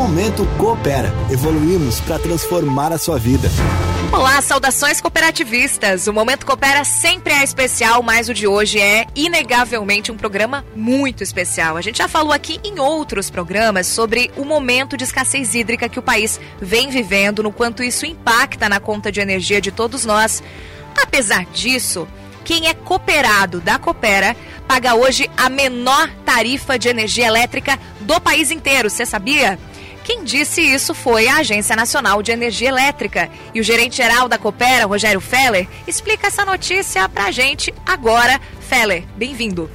Momento Coopera. Evoluímos para transformar a sua vida. Olá, saudações cooperativistas. O Momento Coopera sempre é especial, mas o de hoje é inegavelmente um programa muito especial. A gente já falou aqui em outros programas sobre o momento de escassez hídrica que o país vem vivendo, no quanto isso impacta na conta de energia de todos nós. Apesar disso, quem é cooperado da Coopera paga hoje a menor tarifa de energia elétrica do país inteiro. Você sabia? Quem disse isso foi a Agência Nacional de Energia Elétrica. E o gerente-geral da Coopera, Rogério Feller, explica essa notícia pra gente agora. Feller, bem-vindo.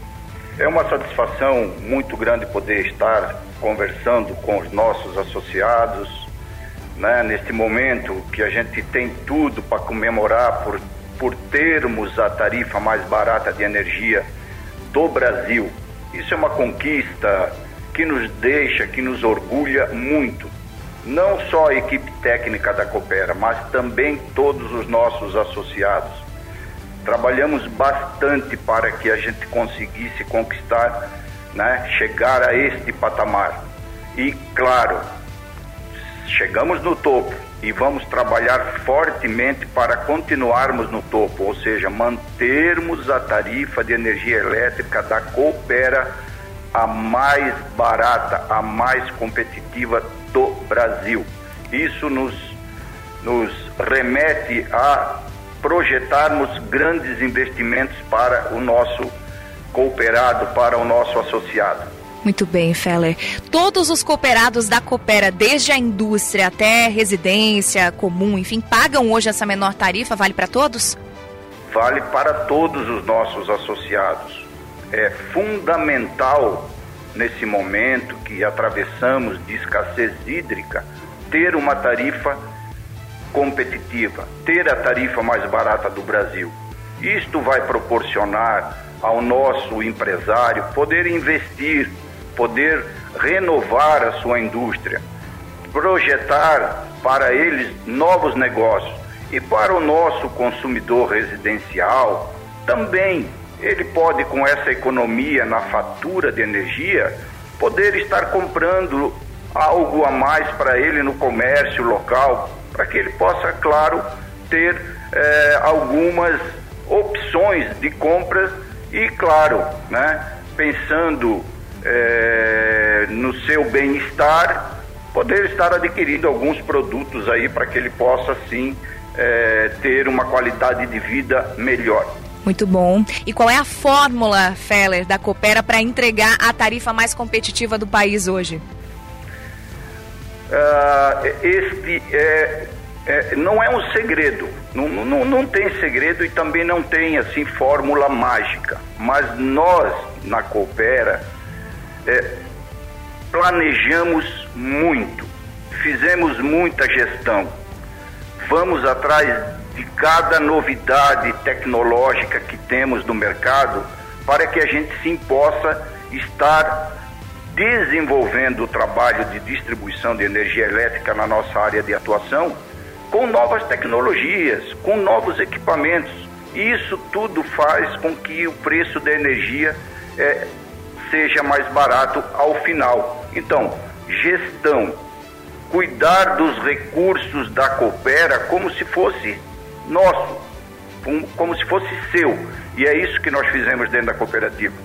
É uma satisfação muito grande poder estar conversando com os nossos associados, né, neste momento que a gente tem tudo para comemorar por, por termos a tarifa mais barata de energia do Brasil. Isso é uma conquista que nos deixa, que nos orgulha muito. Não só a equipe técnica da Coopera, mas também todos os nossos associados. Trabalhamos bastante para que a gente conseguisse conquistar, né, chegar a este patamar. E, claro, chegamos no topo e vamos trabalhar fortemente para continuarmos no topo, ou seja, mantermos a tarifa de energia elétrica da Coopera a mais barata, a mais competitiva do Brasil. Isso nos, nos remete a projetarmos grandes investimentos para o nosso cooperado, para o nosso associado. Muito bem, Feller. Todos os cooperados da Coopera, desde a indústria até residência comum, enfim, pagam hoje essa menor tarifa? Vale para todos? Vale para todos os nossos associados é fundamental nesse momento que atravessamos de escassez hídrica ter uma tarifa competitiva, ter a tarifa mais barata do Brasil. Isto vai proporcionar ao nosso empresário poder investir, poder renovar a sua indústria, projetar para eles novos negócios e para o nosso consumidor residencial também ele pode, com essa economia na fatura de energia, poder estar comprando algo a mais para ele no comércio local, para que ele possa, claro, ter eh, algumas opções de compras e, claro, né, pensando eh, no seu bem-estar, poder estar adquirindo alguns produtos aí para que ele possa, sim, eh, ter uma qualidade de vida melhor. Muito bom. E qual é a fórmula, Feller, da Coopera para entregar a tarifa mais competitiva do país hoje? Uh, este é, é, não é um segredo, não, não, não tem segredo e também não tem assim fórmula mágica. Mas nós na Coopera é, planejamos muito, fizemos muita gestão, vamos atrás de cada novidade tecnológica que temos no mercado para que a gente sim possa estar desenvolvendo o trabalho de distribuição de energia elétrica na nossa área de atuação com novas tecnologias, com novos equipamentos. E isso tudo faz com que o preço da energia é, seja mais barato ao final. Então, gestão, cuidar dos recursos da Coopera como se fosse nosso, como se fosse seu. E é isso que nós fizemos dentro da cooperativa.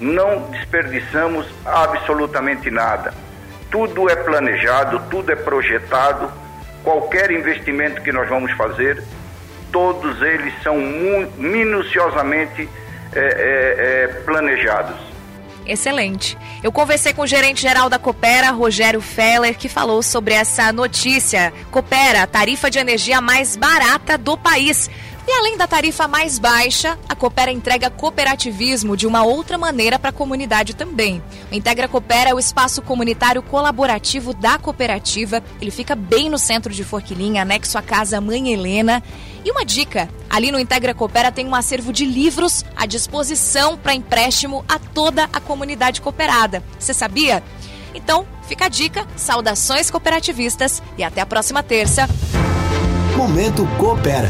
Não desperdiçamos absolutamente nada. Tudo é planejado, tudo é projetado. Qualquer investimento que nós vamos fazer, todos eles são minuciosamente é, é, é, planejados. Excelente. Eu conversei com o gerente geral da Coopera, Rogério Feller, que falou sobre essa notícia. Coopera, tarifa de energia mais barata do país. E além da tarifa mais baixa, a Coopera entrega cooperativismo de uma outra maneira para a comunidade também. O Integra Coopera é o espaço comunitário colaborativo da cooperativa. Ele fica bem no centro de Forquilinha, anexo à casa Mãe Helena. E uma dica: ali no Integra Coopera tem um acervo de livros à disposição para empréstimo a toda a comunidade cooperada. Você sabia? Então, fica a dica, saudações cooperativistas e até a próxima terça. Momento Coopera.